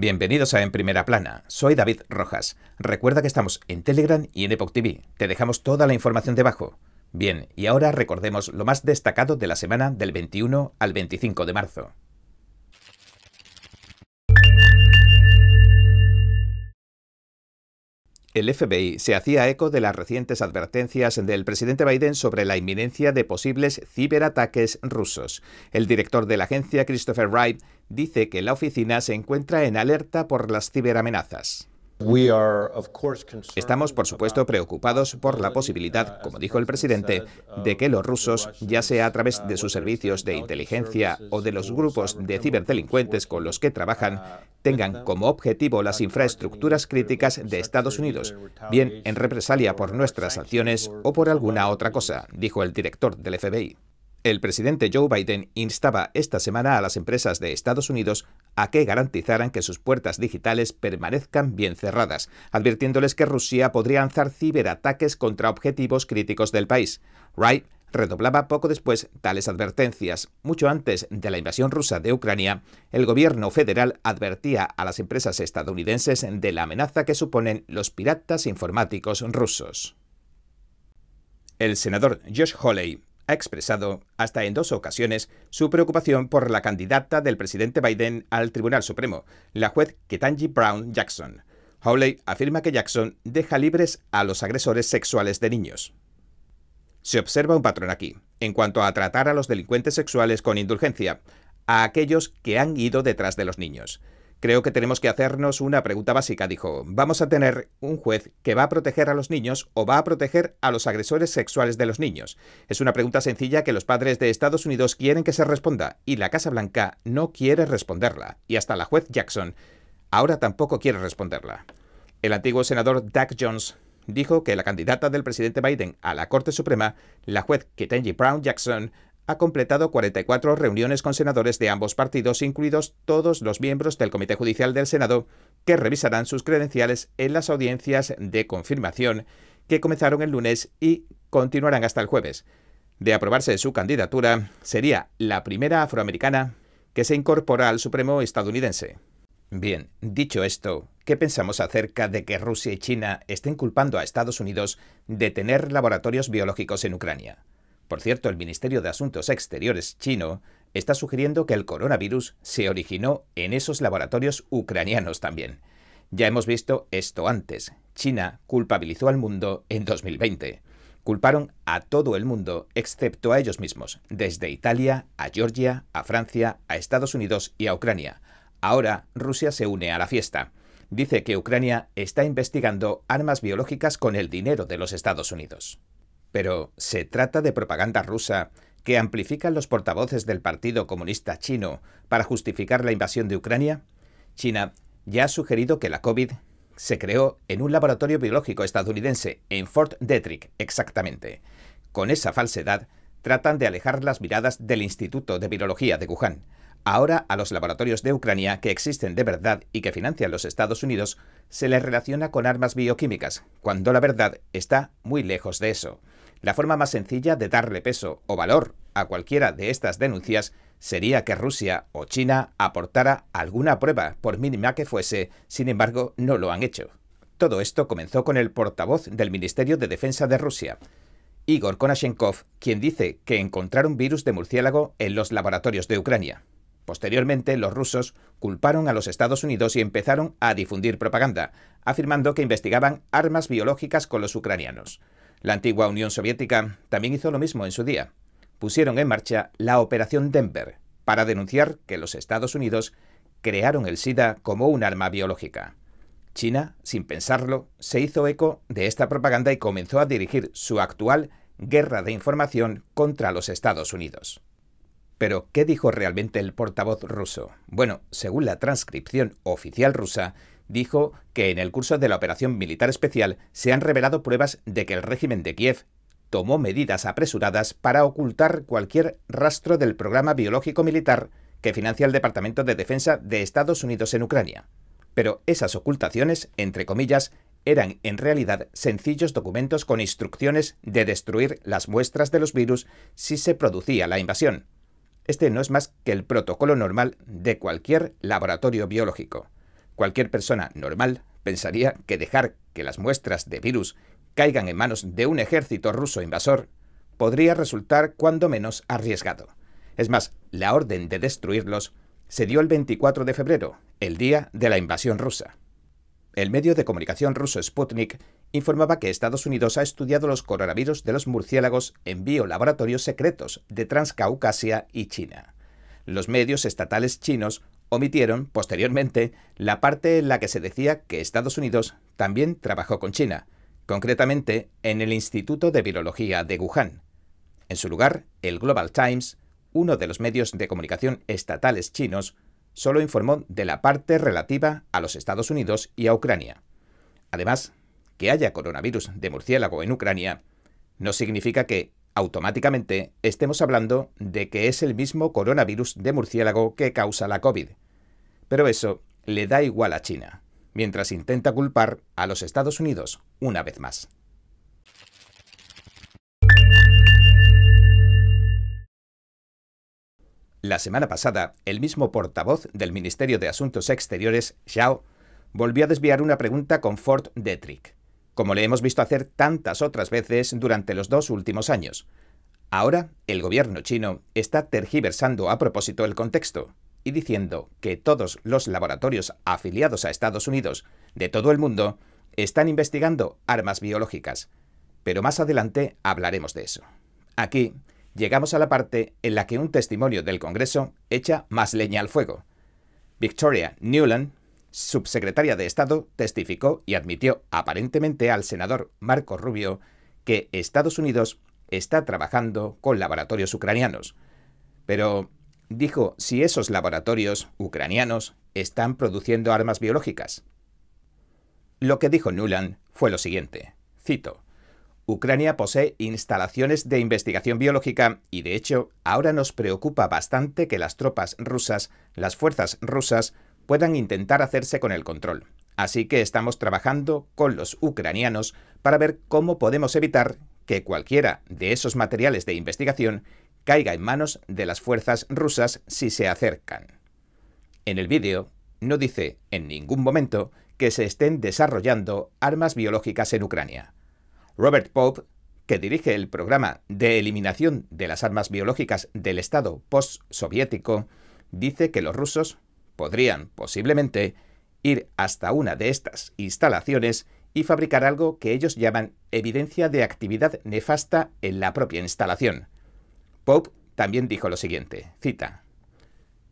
Bienvenidos a En Primera Plana. Soy David Rojas. Recuerda que estamos en Telegram y en Epoch TV. Te dejamos toda la información debajo. Bien, y ahora recordemos lo más destacado de la semana del 21 al 25 de marzo. El FBI se hacía eco de las recientes advertencias del presidente Biden sobre la inminencia de posibles ciberataques rusos. El director de la agencia, Christopher Wright, dice que la oficina se encuentra en alerta por las ciberamenazas. Estamos, por supuesto, preocupados por la posibilidad, como dijo el presidente, de que los rusos, ya sea a través de sus servicios de inteligencia o de los grupos de ciberdelincuentes con los que trabajan, tengan como objetivo las infraestructuras críticas de Estados Unidos, bien en represalia por nuestras acciones o por alguna otra cosa, dijo el director del FBI. El presidente Joe Biden instaba esta semana a las empresas de Estados Unidos a que garantizaran que sus puertas digitales permanezcan bien cerradas, advirtiéndoles que Rusia podría lanzar ciberataques contra objetivos críticos del país. Wright redoblaba poco después tales advertencias. Mucho antes de la invasión rusa de Ucrania, el gobierno federal advertía a las empresas estadounidenses de la amenaza que suponen los piratas informáticos rusos. El senador Josh Hawley ha expresado hasta en dos ocasiones su preocupación por la candidata del presidente Biden al Tribunal Supremo, la juez Ketanji Brown Jackson. Hawley afirma que Jackson deja libres a los agresores sexuales de niños. Se observa un patrón aquí, en cuanto a tratar a los delincuentes sexuales con indulgencia, a aquellos que han ido detrás de los niños. Creo que tenemos que hacernos una pregunta básica, dijo. ¿Vamos a tener un juez que va a proteger a los niños o va a proteger a los agresores sexuales de los niños? Es una pregunta sencilla que los padres de Estados Unidos quieren que se responda y la Casa Blanca no quiere responderla. Y hasta la juez Jackson ahora tampoco quiere responderla. El antiguo senador Doug Jones dijo que la candidata del presidente Biden a la Corte Suprema, la juez Ketanji Brown Jackson, ha completado 44 reuniones con senadores de ambos partidos, incluidos todos los miembros del Comité Judicial del Senado, que revisarán sus credenciales en las audiencias de confirmación que comenzaron el lunes y continuarán hasta el jueves. De aprobarse su candidatura, sería la primera afroamericana que se incorpora al Supremo estadounidense. Bien, dicho esto, ¿qué pensamos acerca de que Rusia y China estén culpando a Estados Unidos de tener laboratorios biológicos en Ucrania? Por cierto, el Ministerio de Asuntos Exteriores chino está sugiriendo que el coronavirus se originó en esos laboratorios ucranianos también. Ya hemos visto esto antes. China culpabilizó al mundo en 2020. Culparon a todo el mundo excepto a ellos mismos, desde Italia a Georgia, a Francia, a Estados Unidos y a Ucrania. Ahora Rusia se une a la fiesta. Dice que Ucrania está investigando armas biológicas con el dinero de los Estados Unidos. Pero, ¿se trata de propaganda rusa que amplifican los portavoces del Partido Comunista Chino para justificar la invasión de Ucrania? China ya ha sugerido que la COVID se creó en un laboratorio biológico estadounidense, en Fort Detrick, exactamente. Con esa falsedad, tratan de alejar las miradas del Instituto de Virología de Wuhan. Ahora a los laboratorios de Ucrania que existen de verdad y que financian los Estados Unidos se les relaciona con armas bioquímicas, cuando la verdad está muy lejos de eso. La forma más sencilla de darle peso o valor a cualquiera de estas denuncias sería que Rusia o China aportara alguna prueba, por mínima que fuese, sin embargo no lo han hecho. Todo esto comenzó con el portavoz del Ministerio de Defensa de Rusia, Igor Konashenkov, quien dice que encontraron virus de murciélago en los laboratorios de Ucrania. Posteriormente, los rusos culparon a los Estados Unidos y empezaron a difundir propaganda, afirmando que investigaban armas biológicas con los ucranianos. La antigua Unión Soviética también hizo lo mismo en su día. Pusieron en marcha la Operación Denver para denunciar que los Estados Unidos crearon el SIDA como un arma biológica. China, sin pensarlo, se hizo eco de esta propaganda y comenzó a dirigir su actual guerra de información contra los Estados Unidos. Pero, ¿qué dijo realmente el portavoz ruso? Bueno, según la transcripción oficial rusa, dijo que en el curso de la operación militar especial se han revelado pruebas de que el régimen de Kiev tomó medidas apresuradas para ocultar cualquier rastro del programa biológico militar que financia el Departamento de Defensa de Estados Unidos en Ucrania. Pero esas ocultaciones, entre comillas, eran en realidad sencillos documentos con instrucciones de destruir las muestras de los virus si se producía la invasión. Este no es más que el protocolo normal de cualquier laboratorio biológico. Cualquier persona normal pensaría que dejar que las muestras de virus caigan en manos de un ejército ruso invasor podría resultar cuando menos arriesgado. Es más, la orden de destruirlos se dio el 24 de febrero, el día de la invasión rusa. El medio de comunicación ruso Sputnik informaba que Estados Unidos ha estudiado los coronavirus de los murciélagos en biolaboratorios secretos de Transcaucasia y China. Los medios estatales chinos omitieron, posteriormente, la parte en la que se decía que Estados Unidos también trabajó con China, concretamente en el Instituto de Virología de Wuhan. En su lugar, el Global Times, uno de los medios de comunicación estatales chinos, solo informó de la parte relativa a los Estados Unidos y a Ucrania. Además, que haya coronavirus de murciélago en Ucrania no significa que automáticamente estemos hablando de que es el mismo coronavirus de murciélago que causa la COVID. Pero eso le da igual a China, mientras intenta culpar a los Estados Unidos una vez más. La semana pasada, el mismo portavoz del Ministerio de Asuntos Exteriores, Xiao, volvió a desviar una pregunta con Fort Detrick como le hemos visto hacer tantas otras veces durante los dos últimos años. Ahora, el gobierno chino está tergiversando a propósito el contexto y diciendo que todos los laboratorios afiliados a Estados Unidos de todo el mundo están investigando armas biológicas. Pero más adelante hablaremos de eso. Aquí llegamos a la parte en la que un testimonio del Congreso echa más leña al fuego. Victoria Newland, subsecretaria de Estado, testificó y admitió aparentemente al senador Marco Rubio que Estados Unidos está trabajando con laboratorios ucranianos. Pero dijo si esos laboratorios ucranianos están produciendo armas biológicas. Lo que dijo Nuland fue lo siguiente, cito, Ucrania posee instalaciones de investigación biológica y de hecho ahora nos preocupa bastante que las tropas rusas, las fuerzas rusas, puedan intentar hacerse con el control. Así que estamos trabajando con los ucranianos para ver cómo podemos evitar que cualquiera de esos materiales de investigación caiga en manos de las fuerzas rusas si se acercan. En el vídeo no dice en ningún momento que se estén desarrollando armas biológicas en Ucrania. Robert Pope, que dirige el programa de eliminación de las armas biológicas del Estado post-soviético, dice que los rusos podrían, posiblemente, ir hasta una de estas instalaciones y fabricar algo que ellos llaman evidencia de actividad nefasta en la propia instalación. Pope también dijo lo siguiente, cita,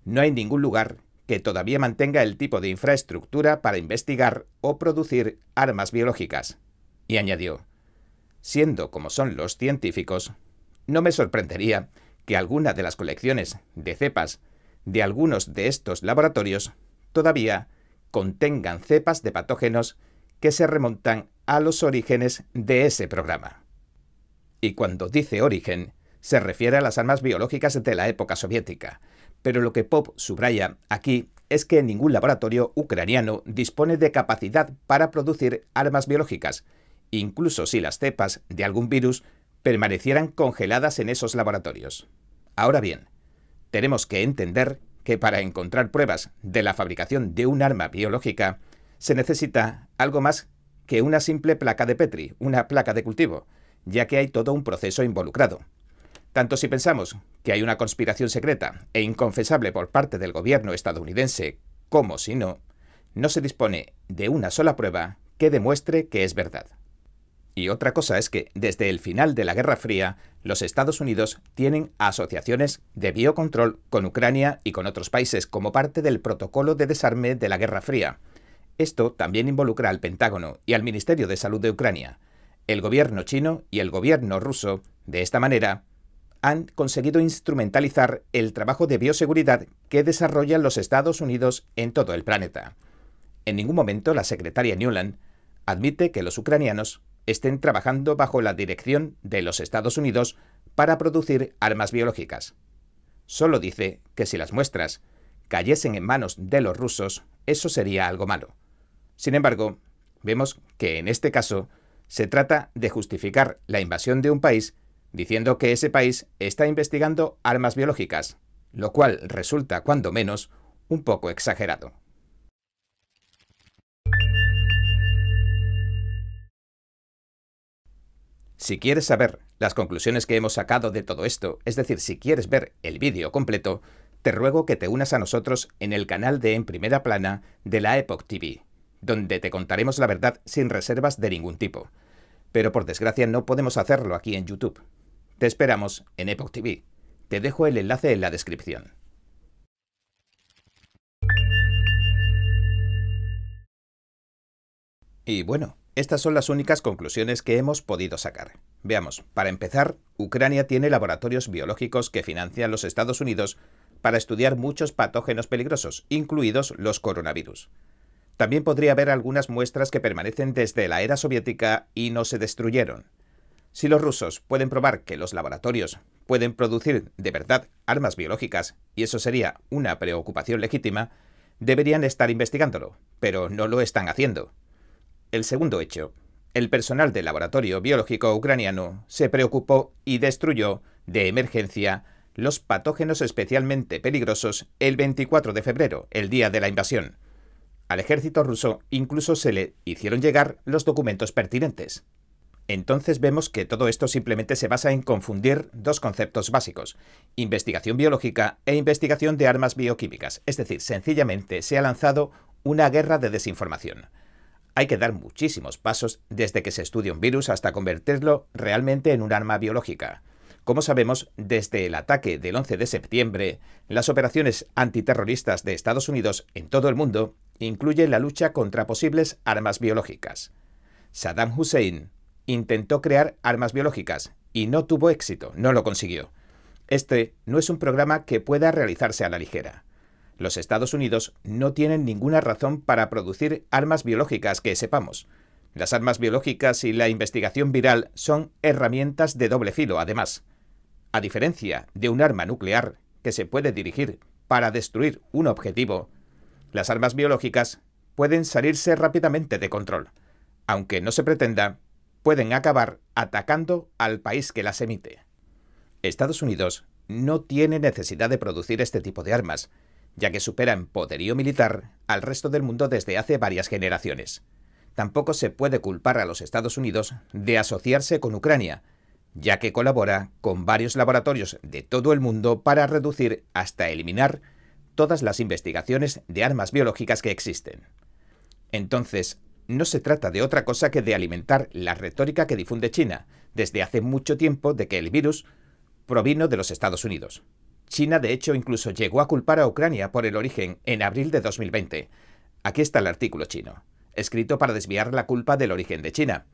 No hay ningún lugar que todavía mantenga el tipo de infraestructura para investigar o producir armas biológicas. Y añadió, siendo como son los científicos, no me sorprendería que alguna de las colecciones de cepas de algunos de estos laboratorios todavía contengan cepas de patógenos que se remontan a los orígenes de ese programa. Y cuando dice origen, se refiere a las armas biológicas de la época soviética, pero lo que Pop subraya aquí es que ningún laboratorio ucraniano dispone de capacidad para producir armas biológicas, incluso si las cepas de algún virus permanecieran congeladas en esos laboratorios. Ahora bien, tenemos que entender que para encontrar pruebas de la fabricación de un arma biológica se necesita algo más que una simple placa de Petri, una placa de cultivo, ya que hay todo un proceso involucrado. Tanto si pensamos que hay una conspiración secreta e inconfesable por parte del gobierno estadounidense, como si no, no se dispone de una sola prueba que demuestre que es verdad. Y otra cosa es que, desde el final de la Guerra Fría, los Estados Unidos tienen asociaciones de biocontrol con Ucrania y con otros países como parte del protocolo de desarme de la Guerra Fría. Esto también involucra al Pentágono y al Ministerio de Salud de Ucrania. El gobierno chino y el gobierno ruso, de esta manera, han conseguido instrumentalizar el trabajo de bioseguridad que desarrollan los Estados Unidos en todo el planeta. En ningún momento la secretaria Newland admite que los ucranianos estén trabajando bajo la dirección de los Estados Unidos para producir armas biológicas. Solo dice que si las muestras cayesen en manos de los rusos, eso sería algo malo. Sin embargo, vemos que en este caso se trata de justificar la invasión de un país diciendo que ese país está investigando armas biológicas, lo cual resulta, cuando menos, un poco exagerado. Si quieres saber las conclusiones que hemos sacado de todo esto, es decir, si quieres ver el vídeo completo, te ruego que te unas a nosotros en el canal de En Primera Plana de la Epoch TV, donde te contaremos la verdad sin reservas de ningún tipo. Pero por desgracia no podemos hacerlo aquí en YouTube. Te esperamos en Epoch TV. Te dejo el enlace en la descripción. Y bueno, estas son las únicas conclusiones que hemos podido sacar. Veamos, para empezar, Ucrania tiene laboratorios biológicos que financian los Estados Unidos para estudiar muchos patógenos peligrosos, incluidos los coronavirus. También podría haber algunas muestras que permanecen desde la era soviética y no se destruyeron. Si los rusos pueden probar que los laboratorios pueden producir de verdad armas biológicas, y eso sería una preocupación legítima, deberían estar investigándolo, pero no lo están haciendo. El segundo hecho. El personal del laboratorio biológico ucraniano se preocupó y destruyó, de emergencia, los patógenos especialmente peligrosos el 24 de febrero, el día de la invasión. Al ejército ruso incluso se le hicieron llegar los documentos pertinentes. Entonces vemos que todo esto simplemente se basa en confundir dos conceptos básicos, investigación biológica e investigación de armas bioquímicas, es decir, sencillamente se ha lanzado una guerra de desinformación. Hay que dar muchísimos pasos desde que se estudia un virus hasta convertirlo realmente en un arma biológica. Como sabemos, desde el ataque del 11 de septiembre, las operaciones antiterroristas de Estados Unidos en todo el mundo incluyen la lucha contra posibles armas biológicas. Saddam Hussein intentó crear armas biológicas y no tuvo éxito, no lo consiguió. Este no es un programa que pueda realizarse a la ligera. Los Estados Unidos no tienen ninguna razón para producir armas biológicas que sepamos. Las armas biológicas y la investigación viral son herramientas de doble filo, además. A diferencia de un arma nuclear que se puede dirigir para destruir un objetivo, las armas biológicas pueden salirse rápidamente de control. Aunque no se pretenda, pueden acabar atacando al país que las emite. Estados Unidos no tiene necesidad de producir este tipo de armas, ya que supera en poderío militar al resto del mundo desde hace varias generaciones. Tampoco se puede culpar a los Estados Unidos de asociarse con Ucrania, ya que colabora con varios laboratorios de todo el mundo para reducir hasta eliminar todas las investigaciones de armas biológicas que existen. Entonces, no se trata de otra cosa que de alimentar la retórica que difunde China desde hace mucho tiempo de que el virus provino de los Estados Unidos. China, de hecho, incluso llegó a culpar a Ucrania por el origen en abril de 2020. Aquí está el artículo chino, escrito para desviar la culpa del origen de China.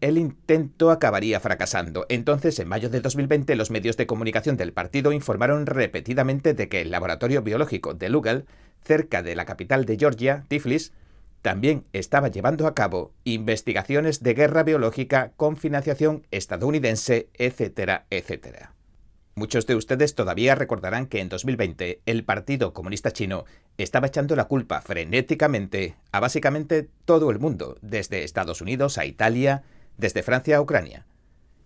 El intento acabaría fracasando. Entonces, en mayo de 2020, los medios de comunicación del partido informaron repetidamente de que el laboratorio biológico de Lugal, cerca de la capital de Georgia, Tiflis, también estaba llevando a cabo investigaciones de guerra biológica con financiación estadounidense, etcétera, etcétera. Muchos de ustedes todavía recordarán que en 2020 el Partido Comunista Chino estaba echando la culpa frenéticamente a básicamente todo el mundo, desde Estados Unidos a Italia, desde Francia a Ucrania.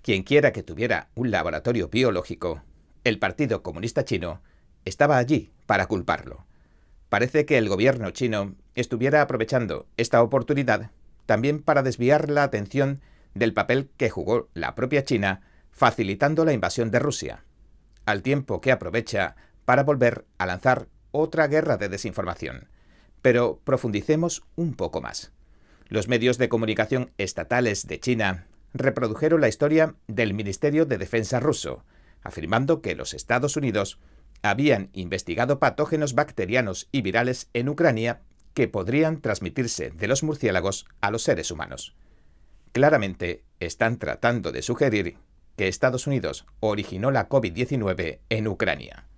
Quien quiera que tuviera un laboratorio biológico, el Partido Comunista Chino estaba allí para culparlo. Parece que el gobierno chino estuviera aprovechando esta oportunidad también para desviar la atención del papel que jugó la propia China facilitando la invasión de Rusia al tiempo que aprovecha para volver a lanzar otra guerra de desinformación. Pero profundicemos un poco más. Los medios de comunicación estatales de China reprodujeron la historia del Ministerio de Defensa ruso, afirmando que los Estados Unidos habían investigado patógenos bacterianos y virales en Ucrania que podrían transmitirse de los murciélagos a los seres humanos. Claramente están tratando de sugerir que Estados Unidos originó la COVID-19 en Ucrania.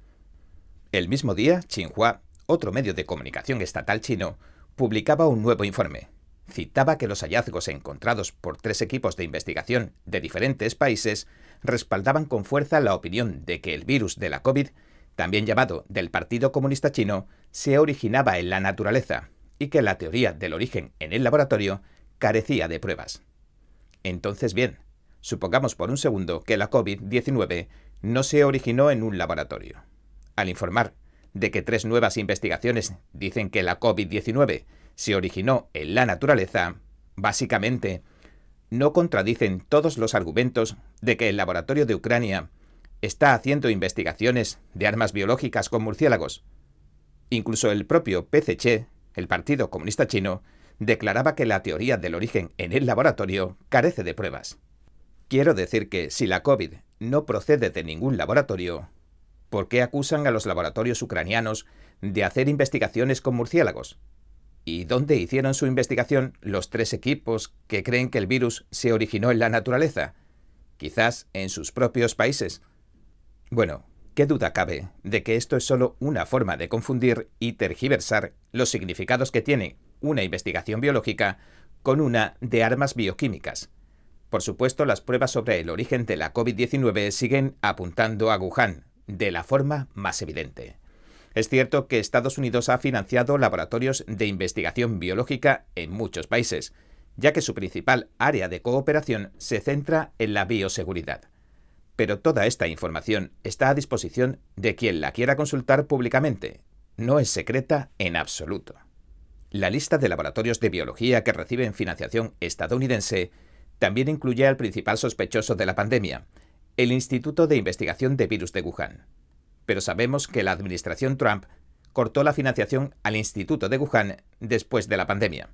El mismo día, Xinhua, otro medio de comunicación estatal chino, publicaba un nuevo informe. Citaba que los hallazgos encontrados por tres equipos de investigación de diferentes países respaldaban con fuerza la opinión de que el virus de la COVID, también llamado del Partido Comunista Chino, se originaba en la naturaleza y que la teoría del origen en el laboratorio carecía de pruebas. Entonces bien, Supongamos por un segundo que la COVID-19 no se originó en un laboratorio. Al informar de que tres nuevas investigaciones dicen que la COVID-19 se originó en la naturaleza, básicamente no contradicen todos los argumentos de que el laboratorio de Ucrania está haciendo investigaciones de armas biológicas con murciélagos. Incluso el propio PCC, el Partido Comunista Chino, declaraba que la teoría del origen en el laboratorio carece de pruebas. Quiero decir que si la COVID no procede de ningún laboratorio, ¿por qué acusan a los laboratorios ucranianos de hacer investigaciones con murciélagos? ¿Y dónde hicieron su investigación los tres equipos que creen que el virus se originó en la naturaleza? Quizás en sus propios países. Bueno, ¿qué duda cabe de que esto es solo una forma de confundir y tergiversar los significados que tiene una investigación biológica con una de armas bioquímicas? Por supuesto, las pruebas sobre el origen de la COVID-19 siguen apuntando a Wuhan, de la forma más evidente. Es cierto que Estados Unidos ha financiado laboratorios de investigación biológica en muchos países, ya que su principal área de cooperación se centra en la bioseguridad. Pero toda esta información está a disposición de quien la quiera consultar públicamente. No es secreta en absoluto. La lista de laboratorios de biología que reciben financiación estadounidense también incluye al principal sospechoso de la pandemia, el Instituto de Investigación de Virus de Wuhan pero sabemos que la administración Trump cortó la financiación al Instituto de Wuhan después de la pandemia.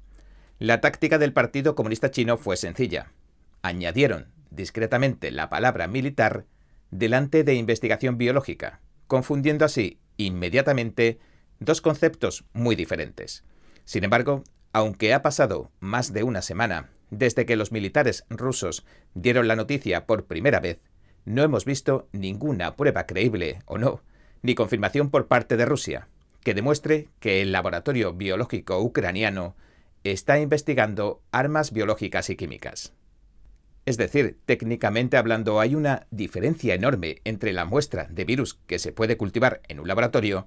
La táctica del Partido Comunista Chino fue sencilla. Añadieron discretamente la palabra militar delante de investigación biológica, confundiendo así inmediatamente dos conceptos muy diferentes. Sin embargo, aunque ha pasado más de una semana desde que los militares rusos dieron la noticia por primera vez, no hemos visto ninguna prueba creíble o no, ni confirmación por parte de Rusia, que demuestre que el laboratorio biológico ucraniano está investigando armas biológicas y químicas. Es decir, técnicamente hablando, hay una diferencia enorme entre la muestra de virus que se puede cultivar en un laboratorio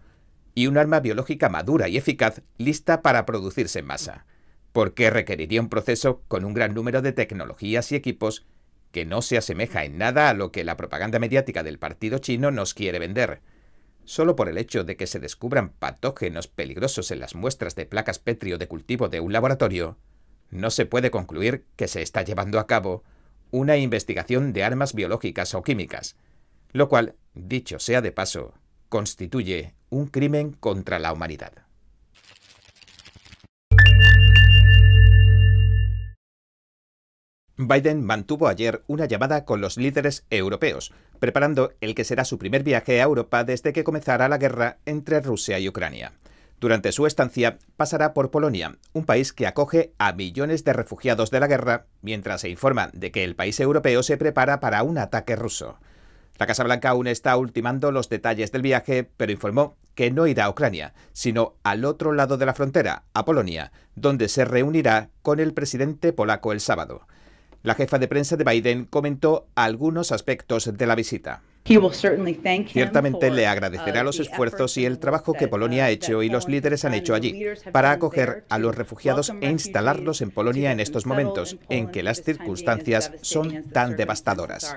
y un arma biológica madura y eficaz lista para producirse en masa, porque requeriría un proceso con un gran número de tecnologías y equipos que no se asemeja en nada a lo que la propaganda mediática del partido chino nos quiere vender. Solo por el hecho de que se descubran patógenos peligrosos en las muestras de placas Petri de cultivo de un laboratorio, no se puede concluir que se está llevando a cabo una investigación de armas biológicas o químicas, lo cual, dicho sea de paso, constituye un crimen contra la humanidad. Biden mantuvo ayer una llamada con los líderes europeos, preparando el que será su primer viaje a Europa desde que comenzara la guerra entre Rusia y Ucrania. Durante su estancia pasará por Polonia, un país que acoge a millones de refugiados de la guerra, mientras se informa de que el país europeo se prepara para un ataque ruso. La Casa Blanca aún está ultimando los detalles del viaje, pero informó que no irá a Ucrania, sino al otro lado de la frontera, a Polonia, donde se reunirá con el presidente polaco el sábado. La jefa de prensa de Biden comentó algunos aspectos de la visita. Ciertamente le agradecerá uh, los esfuerzos y el trabajo que Polonia ha uh, hecho y los líderes han hecho allí para acoger a los refugiados e instalarlos en Polonia en estos momentos en que las circunstancias son tan devastadoras.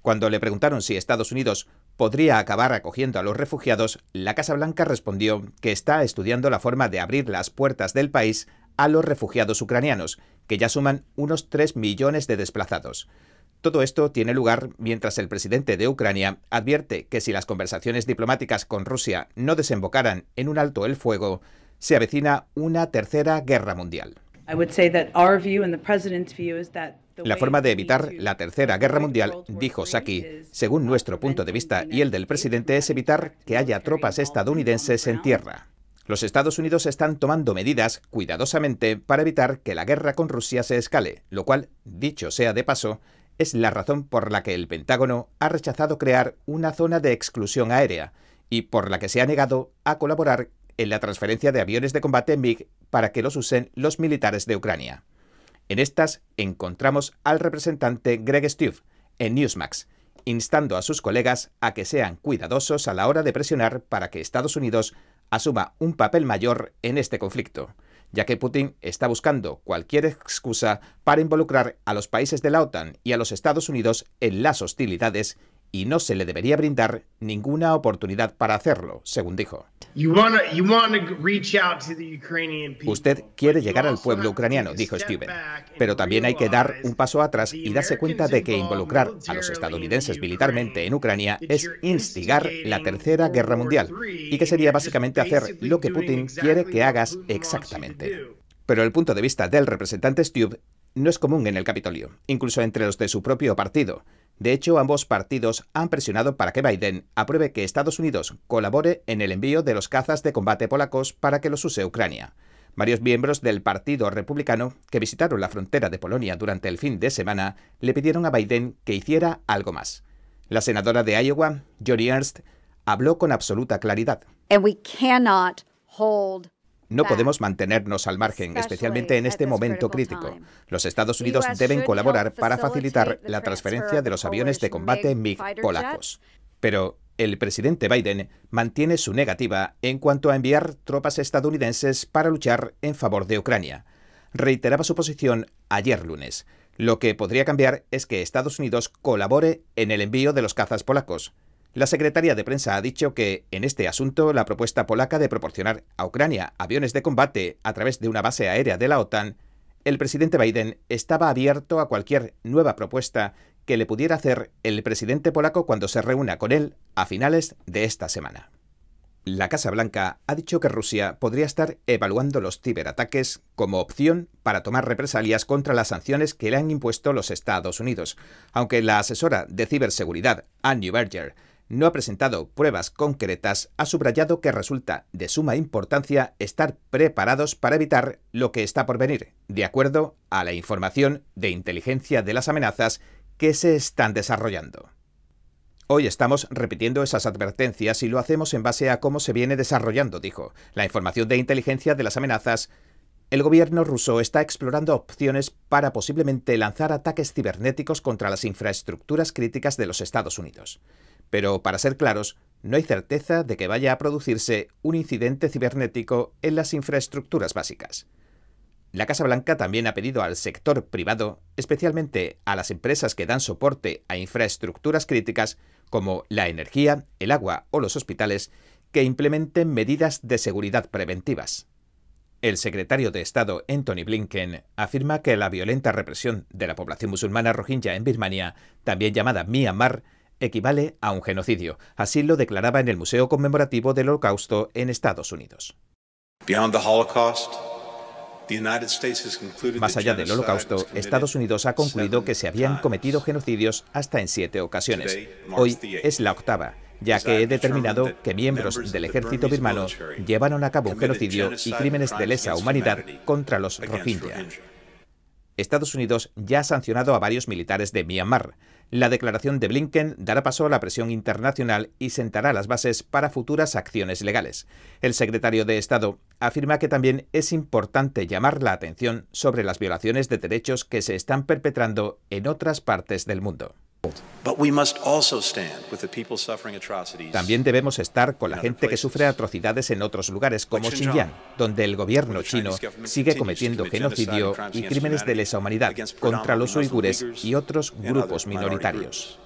Cuando le preguntaron si Estados Unidos podría acabar acogiendo a los refugiados, la Casa Blanca respondió que está estudiando la forma de abrir las puertas del país a los refugiados ucranianos, que ya suman unos 3 millones de desplazados. Todo esto tiene lugar mientras el presidente de Ucrania advierte que si las conversaciones diplomáticas con Rusia no desembocaran en un alto el fuego, se avecina una tercera guerra mundial. La forma de evitar la tercera guerra mundial, dijo Saki, según nuestro punto de vista y el del presidente, es evitar que haya tropas estadounidenses en tierra. Los Estados Unidos están tomando medidas cuidadosamente para evitar que la guerra con Rusia se escale, lo cual, dicho sea de paso, es la razón por la que el Pentágono ha rechazado crear una zona de exclusión aérea y por la que se ha negado a colaborar en la transferencia de aviones de combate MiG para que los usen los militares de Ucrania. En estas encontramos al representante Greg Stuff en Newsmax, instando a sus colegas a que sean cuidadosos a la hora de presionar para que Estados Unidos asuma un papel mayor en este conflicto, ya que Putin está buscando cualquier excusa para involucrar a los países de la OTAN y a los Estados Unidos en las hostilidades y no se le debería brindar ninguna oportunidad para hacerlo, según dijo. Usted quiere llegar al pueblo ucraniano, dijo Steven, pero también hay que dar un paso atrás y darse cuenta de que involucrar a los estadounidenses militarmente en Ucrania es instigar la Tercera Guerra Mundial y que sería básicamente hacer lo que Putin quiere que hagas exactamente. Pero el punto de vista del representante Stube no es común en el Capitolio, incluso entre los de su propio partido. De hecho, ambos partidos han presionado para que Biden apruebe que Estados Unidos colabore en el envío de los cazas de combate polacos para que los use Ucrania. Varios miembros del Partido Republicano que visitaron la frontera de Polonia durante el fin de semana le pidieron a Biden que hiciera algo más. La senadora de Iowa, Joni Ernst, habló con absoluta claridad. No podemos mantenernos al margen, especialmente en este momento crítico. Los Estados Unidos deben colaborar para facilitar la transferencia de los aviones de combate MiG polacos. Pero el presidente Biden mantiene su negativa en cuanto a enviar tropas estadounidenses para luchar en favor de Ucrania. Reiteraba su posición ayer lunes. Lo que podría cambiar es que Estados Unidos colabore en el envío de los cazas polacos. La Secretaría de Prensa ha dicho que, en este asunto, la propuesta polaca de proporcionar a Ucrania aviones de combate a través de una base aérea de la OTAN, el presidente Biden estaba abierto a cualquier nueva propuesta que le pudiera hacer el presidente polaco cuando se reúna con él a finales de esta semana. La Casa Blanca ha dicho que Rusia podría estar evaluando los ciberataques como opción para tomar represalias contra las sanciones que le han impuesto los Estados Unidos, aunque la asesora de ciberseguridad, Anne Berger, no ha presentado pruebas concretas, ha subrayado que resulta de suma importancia estar preparados para evitar lo que está por venir, de acuerdo a la información de inteligencia de las amenazas que se están desarrollando. Hoy estamos repitiendo esas advertencias y lo hacemos en base a cómo se viene desarrollando, dijo. La información de inteligencia de las amenazas el gobierno ruso está explorando opciones para posiblemente lanzar ataques cibernéticos contra las infraestructuras críticas de los Estados Unidos. Pero, para ser claros, no hay certeza de que vaya a producirse un incidente cibernético en las infraestructuras básicas. La Casa Blanca también ha pedido al sector privado, especialmente a las empresas que dan soporte a infraestructuras críticas como la energía, el agua o los hospitales, que implementen medidas de seguridad preventivas. El secretario de Estado Anthony Blinken afirma que la violenta represión de la población musulmana rohingya en Birmania, también llamada Myanmar, equivale a un genocidio. Así lo declaraba en el Museo Conmemorativo del Holocausto en Estados Unidos. Más allá del holocausto, Estados Unidos ha concluido que se habían cometido genocidios hasta en siete ocasiones. Hoy es la octava, ya que he determinado que miembros del ejército birmano llevaron a cabo un genocidio y crímenes de lesa humanidad contra los Rohingya. Estados Unidos ya ha sancionado a varios militares de Myanmar. La declaración de Blinken dará paso a la presión internacional y sentará las bases para futuras acciones legales. El secretario de Estado afirma que también es importante llamar la atención sobre las violaciones de derechos que se están perpetrando en otras partes del mundo. También debemos estar con la gente que sufre atrocidades en otros lugares, como Xinjiang, donde el gobierno chino sigue cometiendo genocidio y crímenes de lesa humanidad contra los uigures y otros grupos minoritarios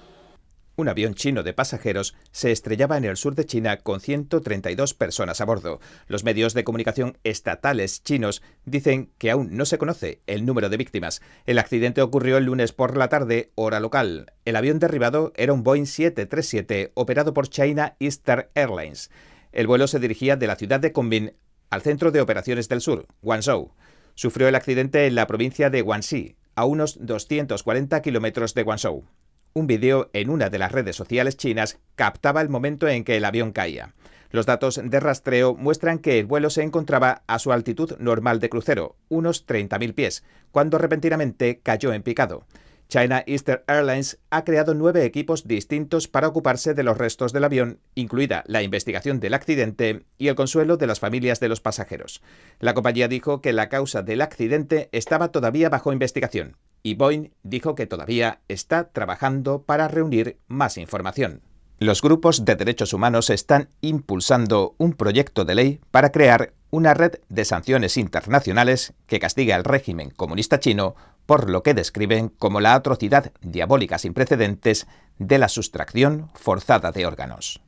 un avión chino de pasajeros se estrellaba en el sur de China con 132 personas a bordo. Los medios de comunicación estatales chinos dicen que aún no se conoce el número de víctimas. El accidente ocurrió el lunes por la tarde, hora local. El avión derribado era un Boeing 737 operado por China Eastern Airlines. El vuelo se dirigía de la ciudad de Kunming al centro de operaciones del sur, Guangzhou. Sufrió el accidente en la provincia de Guangxi, a unos 240 kilómetros de Guangzhou. Un vídeo en una de las redes sociales chinas captaba el momento en que el avión caía. Los datos de rastreo muestran que el vuelo se encontraba a su altitud normal de crucero, unos 30.000 pies, cuando repentinamente cayó en picado. China Eastern Airlines ha creado nueve equipos distintos para ocuparse de los restos del avión, incluida la investigación del accidente y el consuelo de las familias de los pasajeros. La compañía dijo que la causa del accidente estaba todavía bajo investigación y Boeing dijo que todavía está trabajando para reunir más información. Los grupos de derechos humanos están impulsando un proyecto de ley para crear una red de sanciones internacionales que castigue al régimen comunista chino por lo que describen como la atrocidad diabólica sin precedentes de la sustracción forzada de órganos.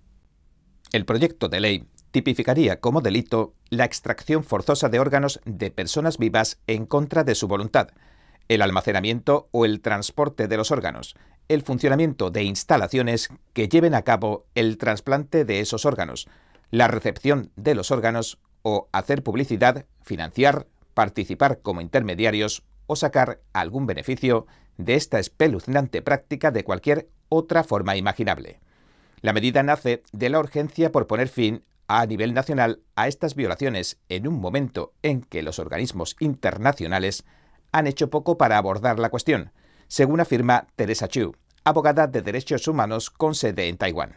El proyecto de ley tipificaría como delito la extracción forzosa de órganos de personas vivas en contra de su voluntad, el almacenamiento o el transporte de los órganos, el funcionamiento de instalaciones que lleven a cabo el trasplante de esos órganos, la recepción de los órganos o hacer publicidad, financiar, participar como intermediarios o sacar algún beneficio de esta espeluznante práctica de cualquier otra forma imaginable. La medida nace de la urgencia por poner fin a nivel nacional a estas violaciones en un momento en que los organismos internacionales han hecho poco para abordar la cuestión, según afirma Teresa Chu, abogada de derechos humanos con sede en Taiwán.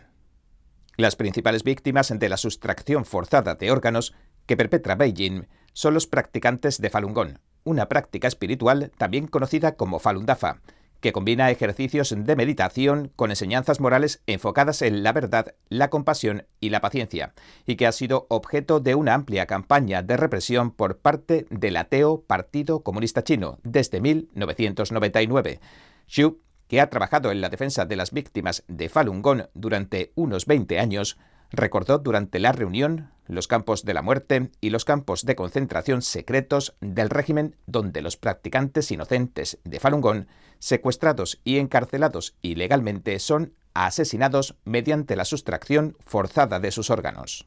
Las principales víctimas de la sustracción forzada de órganos que perpetra Beijing son los practicantes de Falun Gong, una práctica espiritual también conocida como Falun Dafa, que combina ejercicios de meditación con enseñanzas morales enfocadas en la verdad, la compasión y la paciencia, y que ha sido objeto de una amplia campaña de represión por parte del ateo Partido Comunista Chino desde 1999. Xu, que ha trabajado en la defensa de las víctimas de Falun Gong durante unos 20 años, recordó durante la reunión los campos de la muerte y los campos de concentración secretos del régimen donde los practicantes inocentes de Falun Gong, secuestrados y encarcelados ilegalmente, son asesinados mediante la sustracción forzada de sus órganos.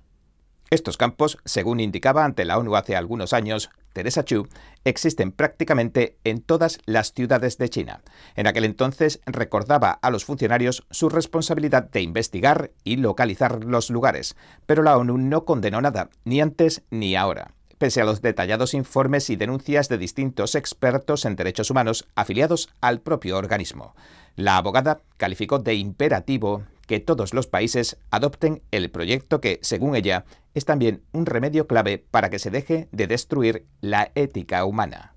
Estos campos, según indicaba ante la ONU hace algunos años, Teresa Chu, existen prácticamente en todas las ciudades de China. En aquel entonces recordaba a los funcionarios su responsabilidad de investigar y localizar los lugares, pero la ONU no condenó nada, ni antes ni ahora pese a los detallados informes y denuncias de distintos expertos en derechos humanos afiliados al propio organismo. La abogada calificó de imperativo que todos los países adopten el proyecto que, según ella, es también un remedio clave para que se deje de destruir la ética humana.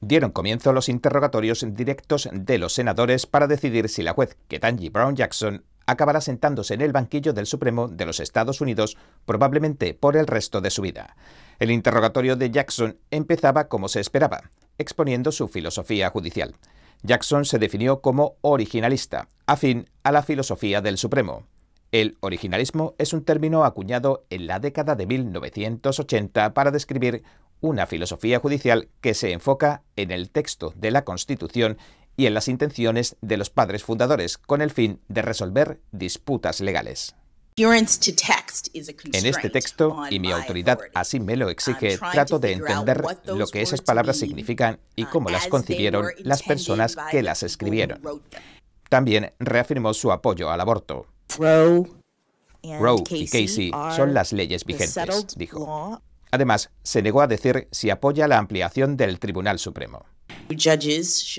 Dieron comienzo los interrogatorios directos de los senadores para decidir si la juez Ketanji Brown Jackson acabará sentándose en el banquillo del Supremo de los Estados Unidos probablemente por el resto de su vida. El interrogatorio de Jackson empezaba como se esperaba, exponiendo su filosofía judicial. Jackson se definió como originalista, afín a la filosofía del Supremo. El originalismo es un término acuñado en la década de 1980 para describir una filosofía judicial que se enfoca en el texto de la Constitución y en las intenciones de los padres fundadores, con el fin de resolver disputas legales. En este texto, y mi autoridad así me lo exige, trato de entender lo que esas palabras significan y cómo las concibieron las personas que las escribieron. También reafirmó su apoyo al aborto. Roe y Casey son las leyes vigentes, dijo. Además, se negó a decir si apoya la ampliación del Tribunal Supremo.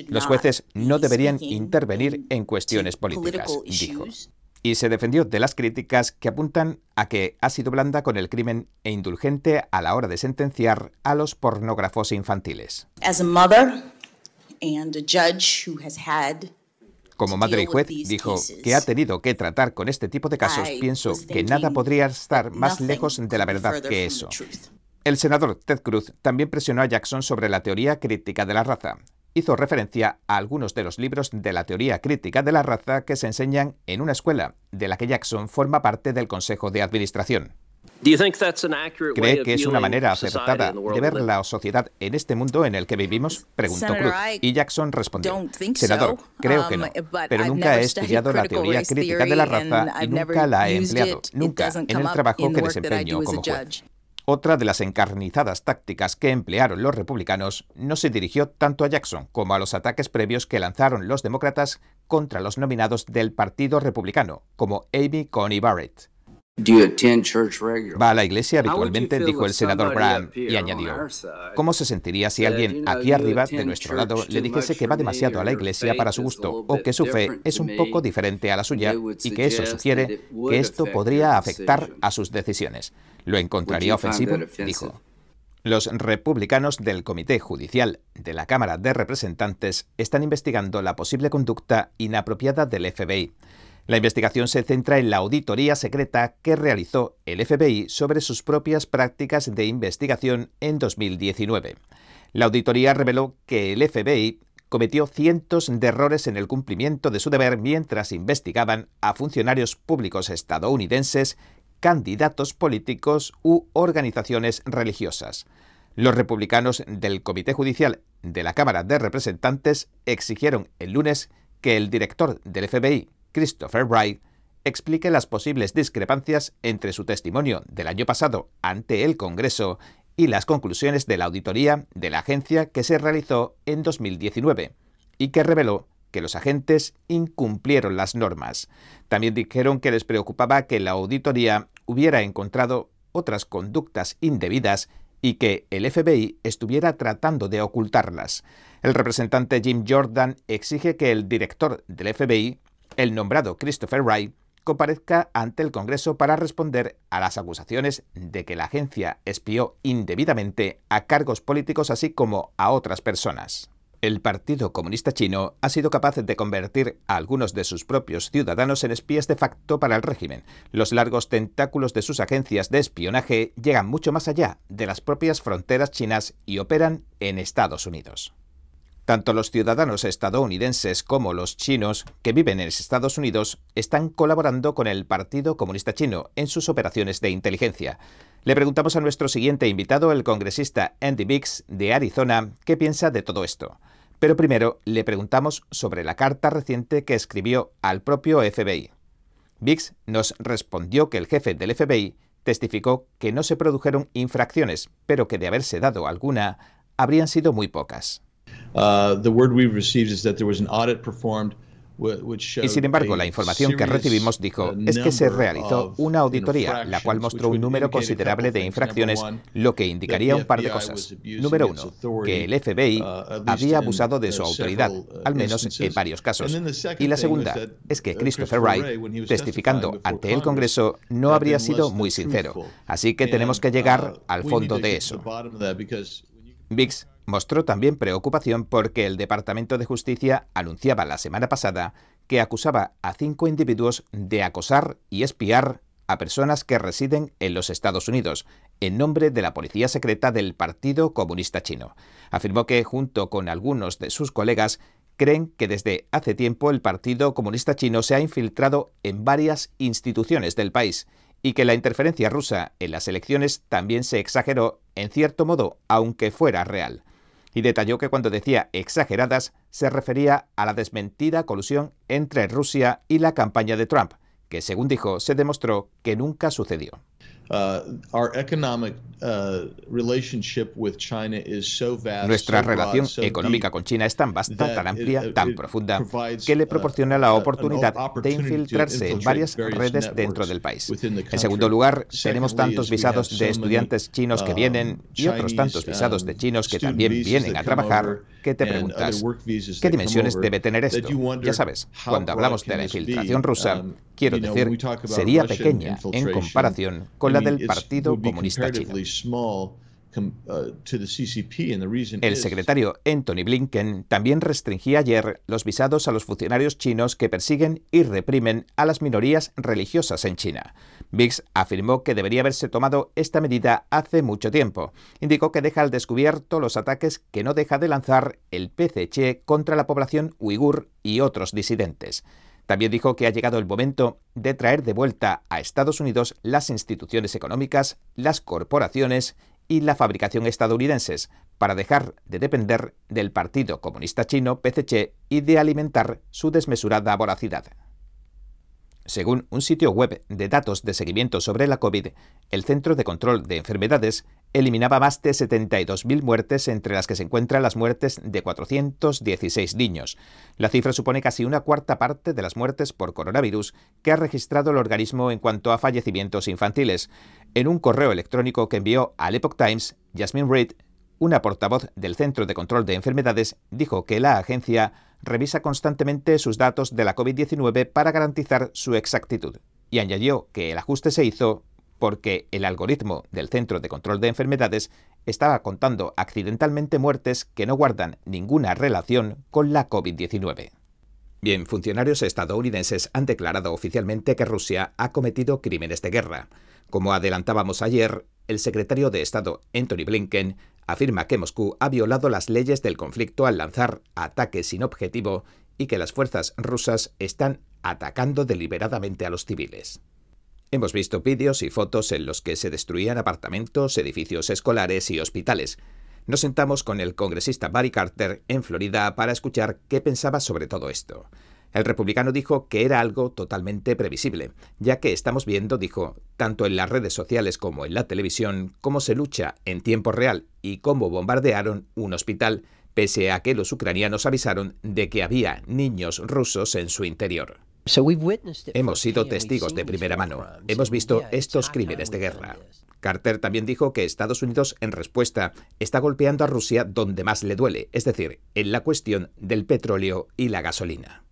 Los jueces no deberían intervenir en cuestiones políticas, dijo y se defendió de las críticas que apuntan a que ha sido blanda con el crimen e indulgente a la hora de sentenciar a los pornógrafos infantiles. Como madre y juez, dijo que ha tenido que tratar con este tipo de casos, pienso que nada podría estar más lejos de la verdad que eso. El senador Ted Cruz también presionó a Jackson sobre la teoría crítica de la raza hizo referencia a algunos de los libros de la teoría crítica de la raza que se enseñan en una escuela, de la que Jackson forma parte del Consejo de Administración. ¿Cree que es una manera acertada de ver la sociedad en este mundo en el que vivimos? Preguntó Cruz. Y Jackson respondió, Senador, creo que no, um, pero nunca he estudiado la teoría crítica de la raza y nunca la he empleado, nunca en el trabajo que desempeño como juez. Otra de las encarnizadas tácticas que emplearon los republicanos no se dirigió tanto a Jackson como a los ataques previos que lanzaron los demócratas contra los nominados del Partido Republicano, como Amy Coney Barrett. Va a la iglesia habitualmente, dijo el senador Graham, y añadió, ¿cómo se sentiría si alguien aquí arriba, de nuestro lado, le dijese que va demasiado a la iglesia para su gusto o que su fe es un poco diferente a la suya y que eso sugiere que esto podría afectar a sus decisiones? ¿Lo encontraría ofensivo? dijo. Los republicanos del Comité Judicial de la Cámara de Representantes están investigando la posible conducta inapropiada del FBI. La investigación se centra en la auditoría secreta que realizó el FBI sobre sus propias prácticas de investigación en 2019. La auditoría reveló que el FBI cometió cientos de errores en el cumplimiento de su deber mientras investigaban a funcionarios públicos estadounidenses, candidatos políticos u organizaciones religiosas. Los republicanos del Comité Judicial de la Cámara de Representantes exigieron el lunes que el director del FBI, Christopher Wright, explique las posibles discrepancias entre su testimonio del año pasado ante el Congreso y las conclusiones de la auditoría de la agencia que se realizó en 2019 y que reveló que los agentes incumplieron las normas. También dijeron que les preocupaba que la auditoría hubiera encontrado otras conductas indebidas y que el FBI estuviera tratando de ocultarlas. El representante Jim Jordan exige que el director del FBI, el nombrado Christopher Wright, comparezca ante el Congreso para responder a las acusaciones de que la agencia espió indebidamente a cargos políticos así como a otras personas. El Partido Comunista Chino ha sido capaz de convertir a algunos de sus propios ciudadanos en espías de facto para el régimen. Los largos tentáculos de sus agencias de espionaje llegan mucho más allá de las propias fronteras chinas y operan en Estados Unidos. Tanto los ciudadanos estadounidenses como los chinos que viven en Estados Unidos están colaborando con el Partido Comunista Chino en sus operaciones de inteligencia. Le preguntamos a nuestro siguiente invitado, el congresista Andy Biggs de Arizona, qué piensa de todo esto. Pero primero le preguntamos sobre la carta reciente que escribió al propio FBI. Biggs nos respondió que el jefe del FBI testificó que no se produjeron infracciones, pero que de haberse dado alguna, habrían sido muy pocas. Uh, the word we've received is that there was an audit performed y sin embargo, la información que recibimos dijo es que se realizó una auditoría, la cual mostró un número considerable de infracciones, lo que indicaría un par de cosas. Número uno, que el FBI uh, había abusado de su autoridad, uh, al menos en varios casos. Y la segunda es que uh, Christopher Wright, testificando ante el Congreso, no habría sido muy sincero. Así que tenemos que llegar al fondo de eso. Biggs Mostró también preocupación porque el Departamento de Justicia anunciaba la semana pasada que acusaba a cinco individuos de acosar y espiar a personas que residen en los Estados Unidos, en nombre de la Policía Secreta del Partido Comunista Chino. Afirmó que, junto con algunos de sus colegas, creen que desde hace tiempo el Partido Comunista Chino se ha infiltrado en varias instituciones del país y que la interferencia rusa en las elecciones también se exageró, en cierto modo, aunque fuera real y detalló que cuando decía exageradas se refería a la desmentida colusión entre Rusia y la campaña de Trump, que según dijo se demostró que nunca sucedió. Nuestra relación económica con China es tan vasta, tan amplia, tan profunda, que le proporciona la oportunidad de infiltrarse en varias redes dentro del país. En segundo lugar, tenemos tantos visados de estudiantes chinos que vienen y otros tantos visados de chinos que también vienen a trabajar que te preguntas, ¿qué dimensiones debe tener esto? Ya sabes, cuando hablamos de la infiltración rusa, quiero decir, sería pequeña en comparación con la del Partido Comunista Chino. Uh, El secretario Anthony Blinken también restringía ayer los visados a los funcionarios chinos que persiguen y reprimen a las minorías religiosas en China. Biggs afirmó que debería haberse tomado esta medida hace mucho tiempo. Indicó que deja al descubierto los ataques que no deja de lanzar el PCC contra la población uigur y otros disidentes. También dijo que ha llegado el momento de traer de vuelta a Estados Unidos las instituciones económicas, las corporaciones y la fabricación estadounidenses para dejar de depender del Partido Comunista Chino, PCC, y de alimentar su desmesurada voracidad. Según un sitio web de datos de seguimiento sobre la COVID, el Centro de Control de Enfermedades eliminaba más de 72.000 muertes, entre las que se encuentran las muertes de 416 niños. La cifra supone casi una cuarta parte de las muertes por coronavirus que ha registrado el organismo en cuanto a fallecimientos infantiles. En un correo electrónico que envió al Epoch Times, Jasmine Reid, una portavoz del Centro de Control de Enfermedades, dijo que la agencia revisa constantemente sus datos de la COVID-19 para garantizar su exactitud y añadió que el ajuste se hizo porque el algoritmo del Centro de Control de Enfermedades estaba contando accidentalmente muertes que no guardan ninguna relación con la COVID-19. Bien, funcionarios estadounidenses han declarado oficialmente que Rusia ha cometido crímenes de guerra. Como adelantábamos ayer, el secretario de Estado Anthony Blinken afirma que Moscú ha violado las leyes del conflicto al lanzar ataques sin objetivo y que las fuerzas rusas están atacando deliberadamente a los civiles. Hemos visto vídeos y fotos en los que se destruían apartamentos, edificios escolares y hospitales. Nos sentamos con el congresista Barry Carter en Florida para escuchar qué pensaba sobre todo esto. El republicano dijo que era algo totalmente previsible, ya que estamos viendo, dijo, tanto en las redes sociales como en la televisión, cómo se lucha en tiempo real y cómo bombardearon un hospital, pese a que los ucranianos avisaron de que había niños rusos en su interior. Hemos sido testigos de primera mano. Hemos visto estos crímenes de guerra. Carter también dijo que Estados Unidos, en respuesta, está golpeando a Rusia donde más le duele, es decir, en la cuestión del petróleo y la gasolina.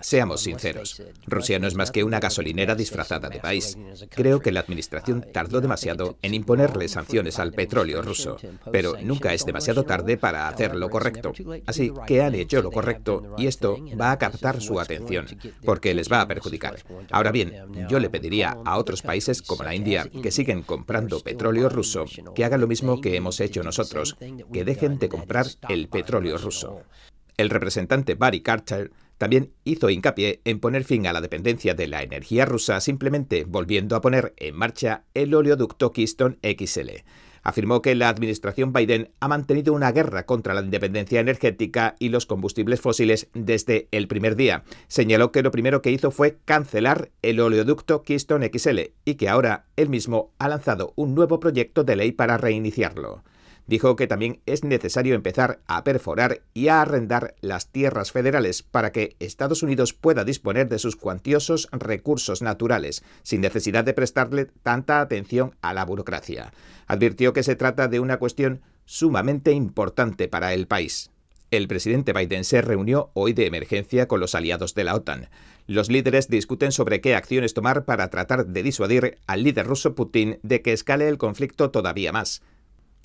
Seamos sinceros, Rusia no es más que una gasolinera disfrazada de país. Creo que la administración tardó demasiado en imponerle sanciones al petróleo ruso, pero nunca es demasiado tarde para hacer lo correcto. Así que han hecho lo correcto y esto va a captar su atención, porque les va a perjudicar. Ahora bien, yo le pediría a otros países como la India, que siguen comprando petróleo ruso, que hagan lo mismo que hemos hecho nosotros, que dejen de comprar el petróleo El representante Barry Carter también hizo hincapié en poner fin a la dependencia de la energía rusa simplemente volviendo a poner en marcha el oleoducto Keystone XL. Afirmó que la administración Biden ha mantenido una guerra contra la independencia energética y los combustibles fósiles desde el primer día. Señaló que lo primero que hizo fue cancelar el oleoducto Keystone XL y que ahora él mismo ha lanzado un nuevo proyecto de ley para reiniciarlo dijo que también es necesario empezar a perforar y a arrendar las tierras federales para que Estados Unidos pueda disponer de sus cuantiosos recursos naturales, sin necesidad de prestarle tanta atención a la burocracia. Advirtió que se trata de una cuestión sumamente importante para el país. El presidente Biden se reunió hoy de emergencia con los aliados de la OTAN. Los líderes discuten sobre qué acciones tomar para tratar de disuadir al líder ruso Putin de que escale el conflicto todavía más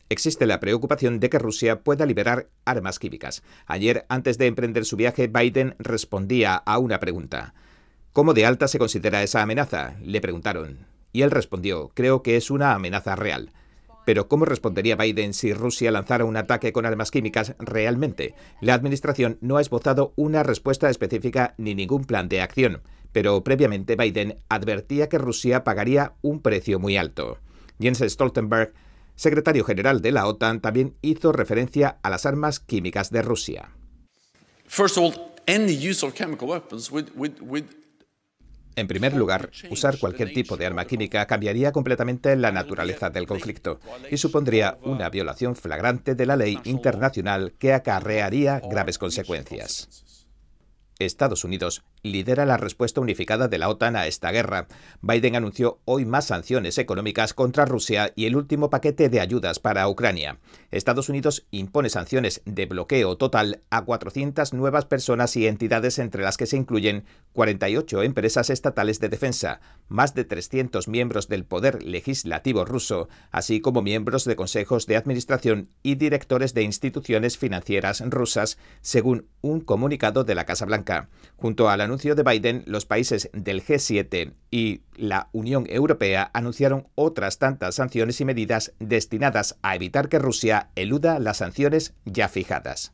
existe la preocupación de que Rusia pueda liberar armas químicas. Ayer, antes de emprender su viaje, Biden respondía a una pregunta. ¿Cómo de alta se considera esa amenaza? Le preguntaron. Y él respondió, creo que es una amenaza real. Pero ¿cómo respondería Biden si Rusia lanzara un ataque con armas químicas realmente? La Administración no ha esbozado una respuesta específica ni ningún plan de acción, pero previamente Biden advertía que Rusia pagaría un precio muy alto. Jens Stoltenberg secretario general de la OTAN, también hizo referencia a las armas químicas de Rusia. En primer lugar, usar cualquier tipo de arma química cambiaría completamente la naturaleza del conflicto y supondría una violación flagrante de la ley internacional que acarrearía graves consecuencias. Estados Unidos lidera la respuesta unificada de la OTAN a esta guerra. Biden anunció hoy más sanciones económicas contra Rusia y el último paquete de ayudas para Ucrania. Estados Unidos impone sanciones de bloqueo total a 400 nuevas personas y entidades entre las que se incluyen 48 empresas estatales de defensa, más de 300 miembros del poder legislativo ruso, así como miembros de consejos de administración y directores de instituciones financieras rusas, según un comunicado de la Casa Blanca. Junto al anuncio de Biden, los países del G7 y la Unión Europea anunciaron otras tantas sanciones y medidas destinadas a evitar que Rusia eluda las sanciones ya fijadas.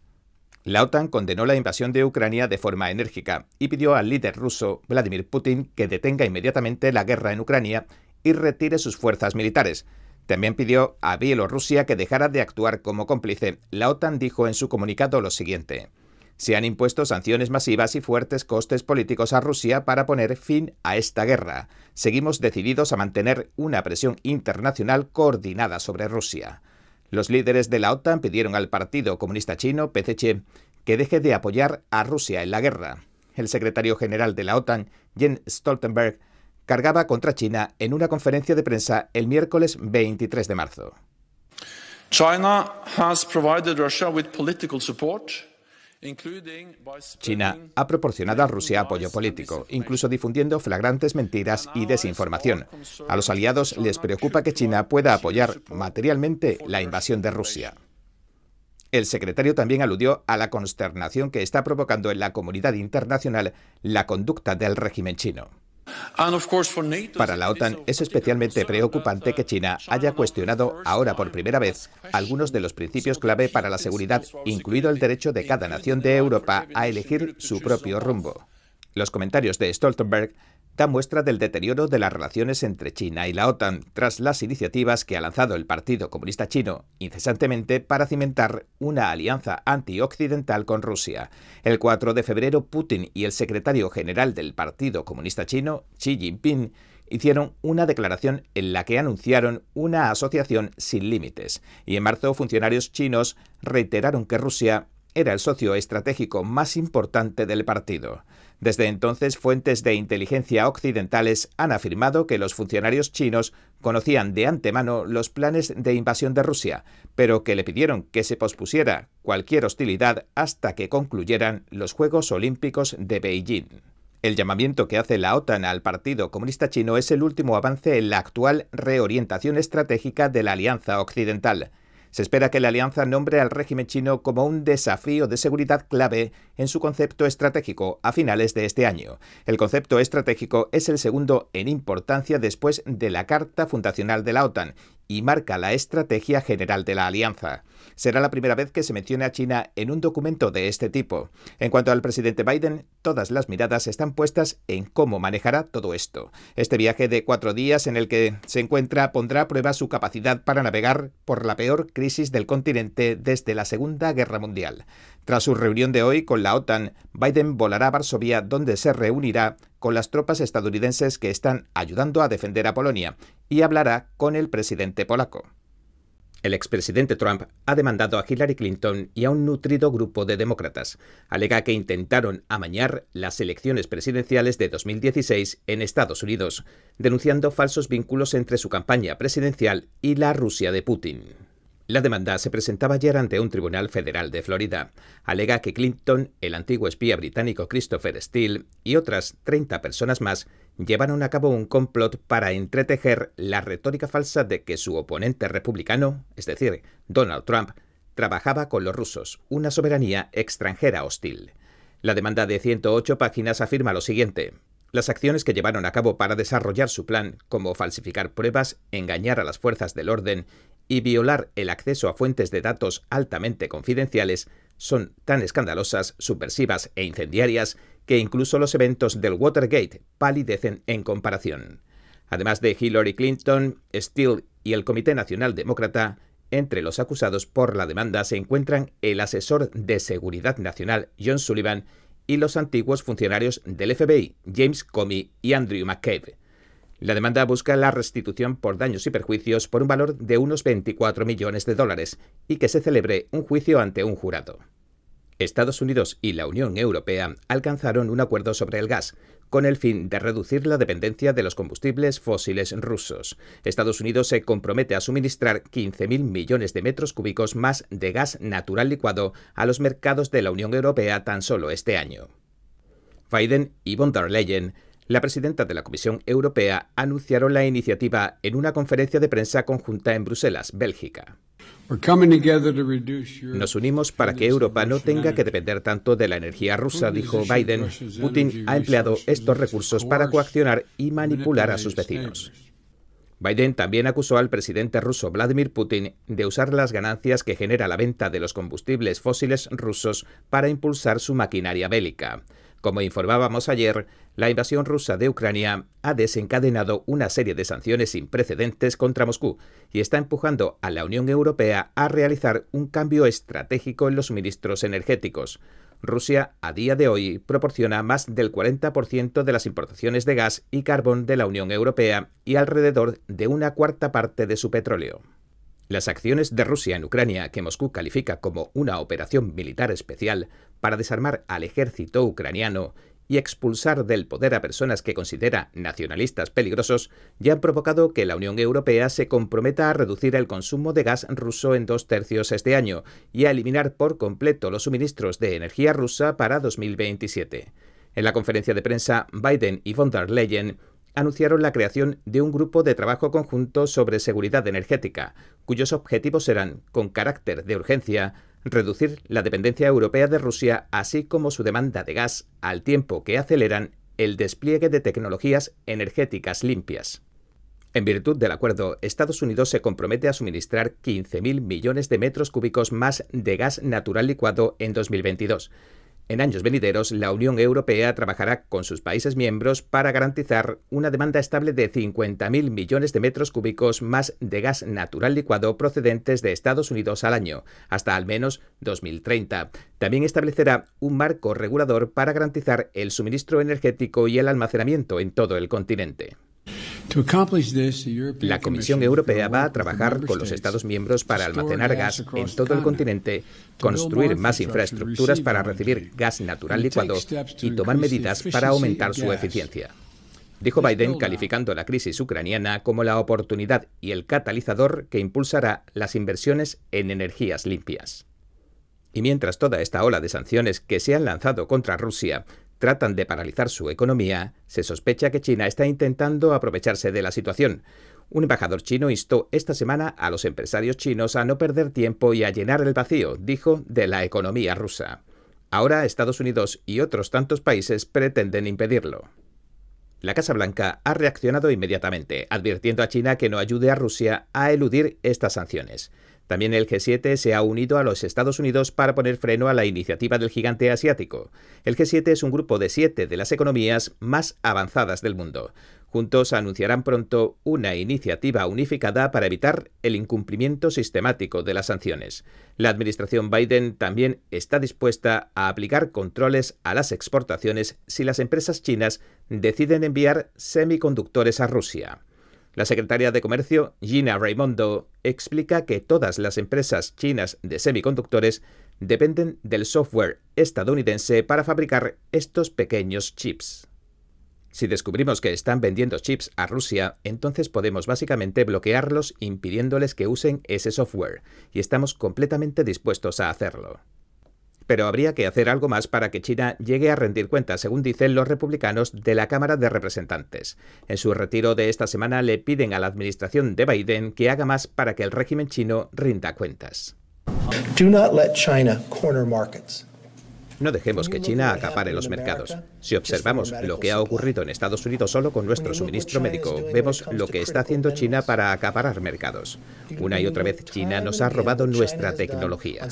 La OTAN condenó la invasión de Ucrania de forma enérgica y pidió al líder ruso Vladimir Putin que detenga inmediatamente la guerra en Ucrania y retire sus fuerzas militares. También pidió a Bielorrusia que dejara de actuar como cómplice. La OTAN dijo en su comunicado lo siguiente. Se han impuesto sanciones masivas y fuertes costes políticos a Rusia para poner fin a esta guerra. Seguimos decididos a mantener una presión internacional coordinada sobre Rusia. Los líderes de la OTAN pidieron al Partido Comunista Chino, PCC, que deje de apoyar a Rusia en la guerra. El secretario general de la OTAN, Jens Stoltenberg, cargaba contra China en una conferencia de prensa el miércoles 23 de marzo. China has provided Russia with political support China ha proporcionado a Rusia apoyo político, incluso difundiendo flagrantes mentiras y desinformación. A los aliados les preocupa que China pueda apoyar materialmente la invasión de Rusia. El secretario también aludió a la consternación que está provocando en la comunidad internacional la conducta del régimen chino. Para la OTAN es especialmente preocupante que China haya cuestionado ahora por primera vez algunos de los principios clave para la seguridad, incluido el derecho de cada nación de Europa a elegir su propio rumbo. Los comentarios de Stoltenberg da muestra del deterioro de las relaciones entre China y la OTAN tras las iniciativas que ha lanzado el Partido Comunista Chino incesantemente para cimentar una alianza antioccidental con Rusia. El 4 de febrero, Putin y el secretario general del Partido Comunista Chino, Xi Jinping, hicieron una declaración en la que anunciaron una asociación sin límites, y en marzo funcionarios chinos reiteraron que Rusia era el socio estratégico más importante del partido. Desde entonces, fuentes de inteligencia occidentales han afirmado que los funcionarios chinos conocían de antemano los planes de invasión de Rusia, pero que le pidieron que se pospusiera cualquier hostilidad hasta que concluyeran los Juegos Olímpicos de Beijing. El llamamiento que hace la OTAN al Partido Comunista Chino es el último avance en la actual reorientación estratégica de la Alianza Occidental. Se espera que la alianza nombre al régimen chino como un desafío de seguridad clave en su concepto estratégico a finales de este año. El concepto estratégico es el segundo en importancia después de la Carta Fundacional de la OTAN y marca la estrategia general de la alianza. Será la primera vez que se mencione a China en un documento de este tipo. En cuanto al presidente Biden, todas las miradas están puestas en cómo manejará todo esto. Este viaje de cuatro días en el que se encuentra pondrá a prueba su capacidad para navegar por la peor crisis del continente desde la Segunda Guerra Mundial. Tras su reunión de hoy con la OTAN, Biden volará a Varsovia donde se reunirá con las tropas estadounidenses que están ayudando a defender a Polonia y hablará con el presidente polaco. El expresidente Trump ha demandado a Hillary Clinton y a un nutrido grupo de demócratas. Alega que intentaron amañar las elecciones presidenciales de 2016 en Estados Unidos, denunciando falsos vínculos entre su campaña presidencial y la Rusia de Putin. La demanda se presentaba ayer ante un tribunal federal de Florida. Alega que Clinton, el antiguo espía británico Christopher Steele y otras 30 personas más llevaron a cabo un complot para entretejer la retórica falsa de que su oponente republicano, es decir, Donald Trump, trabajaba con los rusos, una soberanía extranjera hostil. La demanda de 108 páginas afirma lo siguiente. Las acciones que llevaron a cabo para desarrollar su plan, como falsificar pruebas, engañar a las fuerzas del orden y violar el acceso a fuentes de datos altamente confidenciales son tan escandalosas, subversivas e incendiarias que incluso los eventos del Watergate palidecen en comparación. Además de Hillary Clinton, Steele y el Comité Nacional Demócrata, entre los acusados por la demanda se encuentran el asesor de Seguridad Nacional John Sullivan y los antiguos funcionarios del FBI James Comey y Andrew McCabe. La demanda busca la restitución por daños y perjuicios por un valor de unos 24 millones de dólares y que se celebre un juicio ante un jurado. Estados Unidos y la Unión Europea alcanzaron un acuerdo sobre el gas, con el fin de reducir la dependencia de los combustibles fósiles rusos. Estados Unidos se compromete a suministrar 15.000 millones de metros cúbicos más de gas natural licuado a los mercados de la Unión Europea tan solo este año. Biden y von der Leyen la presidenta de la Comisión Europea anunciaron la iniciativa en una conferencia de prensa conjunta en Bruselas, Bélgica. Nos unimos para que Europa no tenga que depender tanto de la energía rusa, dijo Biden. Putin ha empleado estos recursos para coaccionar y manipular a sus vecinos. Biden también acusó al presidente ruso Vladimir Putin de usar las ganancias que genera la venta de los combustibles fósiles rusos para impulsar su maquinaria bélica. Como informábamos ayer, la invasión rusa de Ucrania ha desencadenado una serie de sanciones sin precedentes contra Moscú y está empujando a la Unión Europea a realizar un cambio estratégico en los suministros energéticos. Rusia, a día de hoy, proporciona más del 40% de las importaciones de gas y carbón de la Unión Europea y alrededor de una cuarta parte de su petróleo. Las acciones de Rusia en Ucrania, que Moscú califica como una operación militar especial para desarmar al ejército ucraniano y expulsar del poder a personas que considera nacionalistas peligrosos, ya han provocado que la Unión Europea se comprometa a reducir el consumo de gas ruso en dos tercios este año y a eliminar por completo los suministros de energía rusa para 2027. En la conferencia de prensa, Biden y von der Leyen anunciaron la creación de un grupo de trabajo conjunto sobre seguridad energética, cuyos objetivos serán, con carácter de urgencia, reducir la dependencia europea de Rusia, así como su demanda de gas, al tiempo que aceleran el despliegue de tecnologías energéticas limpias. En virtud del acuerdo, Estados Unidos se compromete a suministrar 15.000 millones de metros cúbicos más de gas natural licuado en 2022. En años venideros, la Unión Europea trabajará con sus países miembros para garantizar una demanda estable de 50.000 millones de metros cúbicos más de gas natural licuado procedentes de Estados Unidos al año, hasta al menos 2030. También establecerá un marco regulador para garantizar el suministro energético y el almacenamiento en todo el continente. La Comisión Europea va a trabajar con los Estados miembros para almacenar gas en todo el continente, construir más infraestructuras para recibir gas natural licuado y tomar medidas para aumentar su eficiencia. Dijo Biden calificando la crisis ucraniana como la oportunidad y el catalizador que impulsará las inversiones en energías limpias. Y mientras toda esta ola de sanciones que se han lanzado contra Rusia tratan de paralizar su economía, se sospecha que China está intentando aprovecharse de la situación. Un embajador chino instó esta semana a los empresarios chinos a no perder tiempo y a llenar el vacío, dijo, de la economía rusa. Ahora Estados Unidos y otros tantos países pretenden impedirlo. La Casa Blanca ha reaccionado inmediatamente, advirtiendo a China que no ayude a Rusia a eludir estas sanciones. También el G7 se ha unido a los Estados Unidos para poner freno a la iniciativa del gigante asiático. El G7 es un grupo de siete de las economías más avanzadas del mundo. Juntos anunciarán pronto una iniciativa unificada para evitar el incumplimiento sistemático de las sanciones. La administración Biden también está dispuesta a aplicar controles a las exportaciones si las empresas chinas deciden enviar semiconductores a Rusia. La secretaria de Comercio, Gina Raimondo, explica que todas las empresas chinas de semiconductores dependen del software estadounidense para fabricar estos pequeños chips. Si descubrimos que están vendiendo chips a Rusia, entonces podemos básicamente bloquearlos impidiéndoles que usen ese software, y estamos completamente dispuestos a hacerlo. Pero habría que hacer algo más para que China llegue a rendir cuentas, según dicen los republicanos de la Cámara de Representantes. En su retiro de esta semana le piden a la administración de Biden que haga más para que el régimen chino rinda cuentas. No dejemos que China acapare los mercados. Si observamos lo que ha ocurrido en Estados Unidos solo con nuestro suministro médico, vemos lo que está haciendo China para acaparar mercados. Una y otra vez China nos ha robado nuestra tecnología.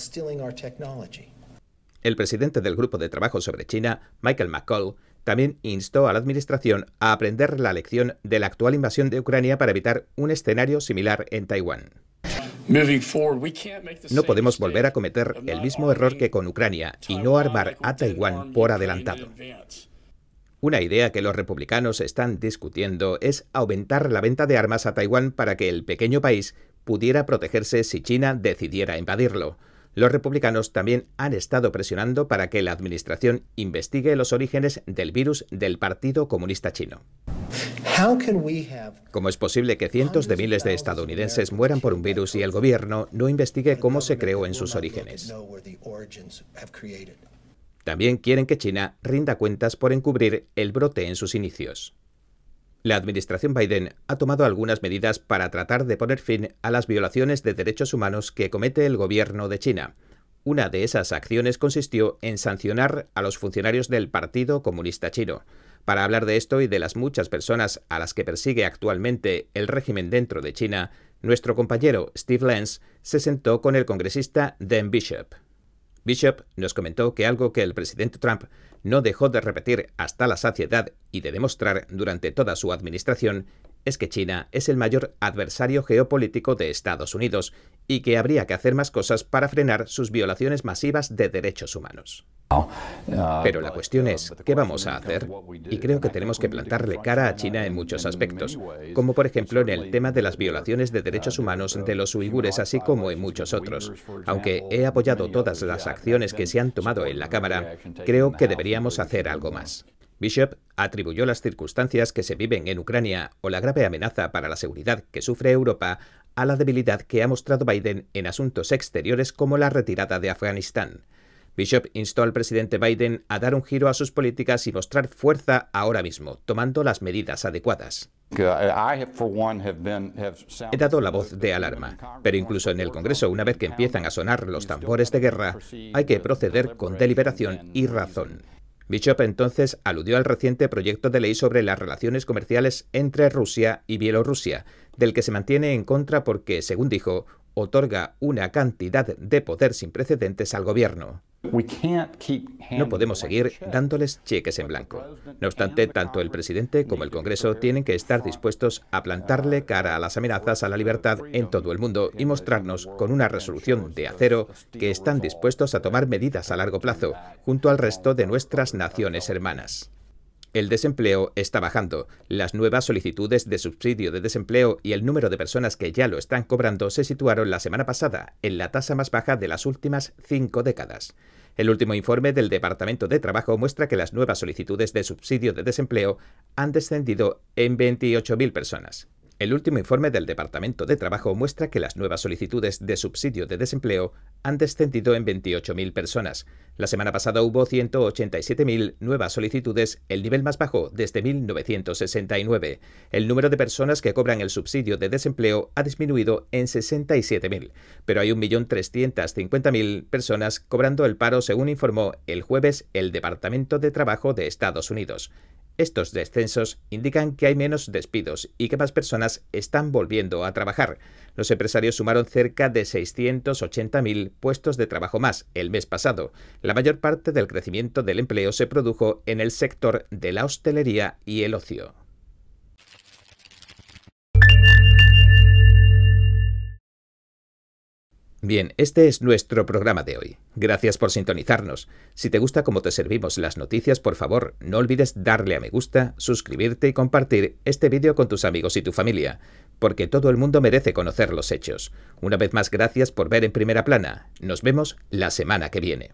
El presidente del Grupo de Trabajo sobre China, Michael McCall, también instó a la Administración a aprender la lección de la actual invasión de Ucrania para evitar un escenario similar en Taiwán. No podemos volver a cometer el mismo error que con Ucrania y no armar a Taiwán por adelantado. Una idea que los republicanos están discutiendo es aumentar la venta de armas a Taiwán para que el pequeño país pudiera protegerse si China decidiera invadirlo. Los republicanos también han estado presionando para que la administración investigue los orígenes del virus del Partido Comunista Chino. ¿Cómo es posible que cientos de miles de estadounidenses mueran por un virus y el gobierno no investigue cómo se creó en sus orígenes? También quieren que China rinda cuentas por encubrir el brote en sus inicios. La administración Biden ha tomado algunas medidas para tratar de poner fin a las violaciones de derechos humanos que comete el gobierno de China. Una de esas acciones consistió en sancionar a los funcionarios del Partido Comunista Chino. Para hablar de esto y de las muchas personas a las que persigue actualmente el régimen dentro de China, nuestro compañero Steve Lenz se sentó con el congresista Dan Bishop. Bishop nos comentó que algo que el presidente Trump no dejó de repetir hasta la saciedad y de demostrar durante toda su administración es que China es el mayor adversario geopolítico de Estados Unidos y que habría que hacer más cosas para frenar sus violaciones masivas de derechos humanos. Pero la cuestión es, ¿qué vamos a hacer? Y creo que tenemos que plantarle cara a China en muchos aspectos, como por ejemplo en el tema de las violaciones de derechos humanos de los uigures, así como en muchos otros. Aunque he apoyado todas las acciones que se han tomado en la Cámara, creo que deberíamos hacer algo más. Bishop atribuyó las circunstancias que se viven en Ucrania o la grave amenaza para la seguridad que sufre Europa a la debilidad que ha mostrado Biden en asuntos exteriores como la retirada de Afganistán. Bishop instó al presidente Biden a dar un giro a sus políticas y mostrar fuerza ahora mismo, tomando las medidas adecuadas. He dado la voz de alarma, pero incluso en el Congreso, una vez que empiezan a sonar los tambores de guerra, hay que proceder con deliberación y razón. Bishop entonces aludió al reciente proyecto de ley sobre las relaciones comerciales entre Rusia y Bielorrusia, del que se mantiene en contra porque, según dijo, otorga una cantidad de poder sin precedentes al gobierno. No podemos seguir dándoles cheques en blanco. No obstante, tanto el presidente como el Congreso tienen que estar dispuestos a plantarle cara a las amenazas a la libertad en todo el mundo y mostrarnos con una resolución de acero que están dispuestos a tomar medidas a largo plazo junto al resto de nuestras naciones hermanas. El desempleo está bajando. Las nuevas solicitudes de subsidio de desempleo y el número de personas que ya lo están cobrando se situaron la semana pasada en la tasa más baja de las últimas cinco décadas. El último informe del Departamento de Trabajo muestra que las nuevas solicitudes de subsidio de desempleo han descendido en 28.000 personas. El último informe del Departamento de Trabajo muestra que las nuevas solicitudes de subsidio de desempleo han descendido en 28.000 personas. La semana pasada hubo 187.000 nuevas solicitudes, el nivel más bajo desde 1969. El número de personas que cobran el subsidio de desempleo ha disminuido en 67.000, pero hay 1.350.000 personas cobrando el paro, según informó el jueves el Departamento de Trabajo de Estados Unidos. Estos descensos indican que hay menos despidos y que más personas están volviendo a trabajar. Los empresarios sumaron cerca de 680.000 puestos de trabajo más el mes pasado. La mayor parte del crecimiento del empleo se produjo en el sector de la hostelería y el ocio. Bien, este es nuestro programa de hoy. Gracias por sintonizarnos. Si te gusta cómo te servimos las noticias, por favor, no olvides darle a me gusta, suscribirte y compartir este vídeo con tus amigos y tu familia, porque todo el mundo merece conocer los hechos. Una vez más, gracias por ver en primera plana. Nos vemos la semana que viene.